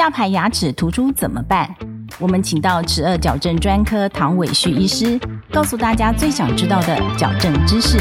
下排牙齿突出怎么办？我们请到齿颚矫正专科唐伟旭医师，告诉大家最想知道的矫正知识。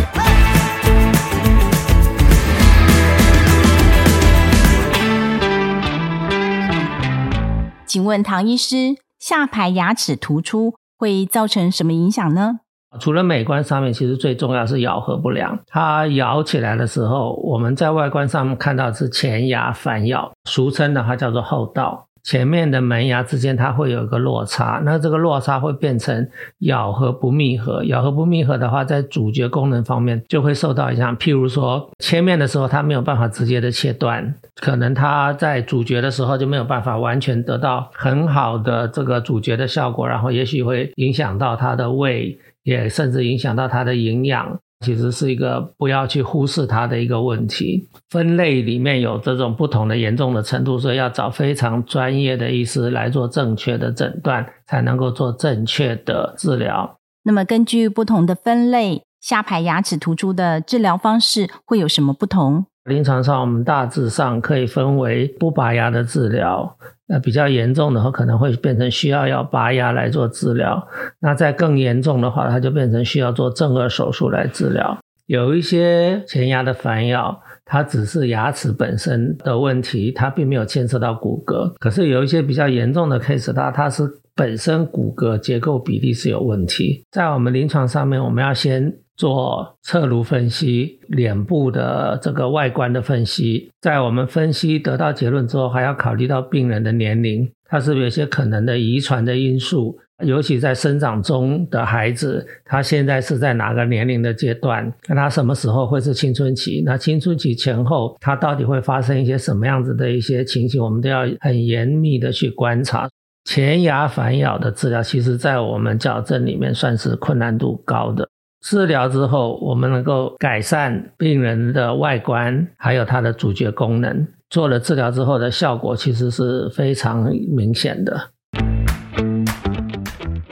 请问唐医师，下排牙齿突出会造成什么影响呢？除了美观上面，其实最重要是咬合不良。它咬起来的时候，我们在外观上面看到是前牙反咬，俗称的它叫做后倒。前面的门牙之间它会有一个落差，那这个落差会变成咬合不密合。咬合不密合的话，在咀嚼功能方面就会受到影响。譬如说切面的时候，它没有办法直接的切断，可能它在咀嚼的时候就没有办法完全得到很好的这个咀嚼的效果，然后也许会影响到它的胃。也甚至影响到它的营养，其实是一个不要去忽视它的一个问题。分类里面有这种不同的严重的程度，所以要找非常专业的医师来做正确的诊断，才能够做正确的治疗。那么根据不同的分类，下排牙齿突出的治疗方式会有什么不同？临床上我们大致上可以分为不拔牙的治疗。那比较严重的话，可能会变成需要要拔牙来做治疗。那在更严重的话，它就变成需要做正颌手术来治疗。有一些前牙的反咬，它只是牙齿本身的问题，它并没有牵涉到骨骼。可是有一些比较严重的 case，它它是本身骨骼结构比例是有问题。在我们临床上面，我们要先。做侧颅分析，脸部的这个外观的分析，在我们分析得到结论之后，还要考虑到病人的年龄，他是不是有些可能的遗传的因素，尤其在生长中的孩子，他现在是在哪个年龄的阶段？那他什么时候会是青春期？那青春期前后，他到底会发生一些什么样子的一些情形？我们都要很严密的去观察。前牙反咬的治疗，其实在我们矫正里面算是困难度高的。治疗之后，我们能够改善病人的外观，还有他的咀嚼功能。做了治疗之后的效果，其实是非常明显的。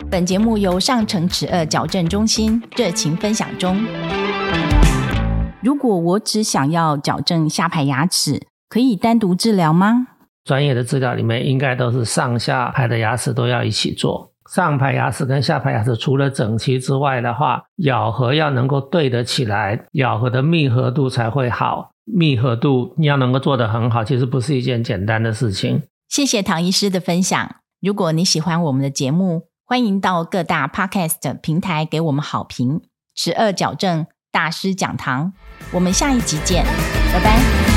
本节目由上城齿颚矫正中心热情分享中。如果我只想要矫正下排牙齿，可以单独治疗吗？专业的治疗里面，应该都是上下排的牙齿都要一起做。上排牙齿跟下排牙齿除了整齐之外的话，咬合要能够对得起来，咬合的密合度才会好。密合度你要能够做得很好，其实不是一件简单的事情。谢谢唐医师的分享。如果你喜欢我们的节目，欢迎到各大 podcast 平台给我们好评。十二矫正大师讲堂，我们下一集见，拜拜。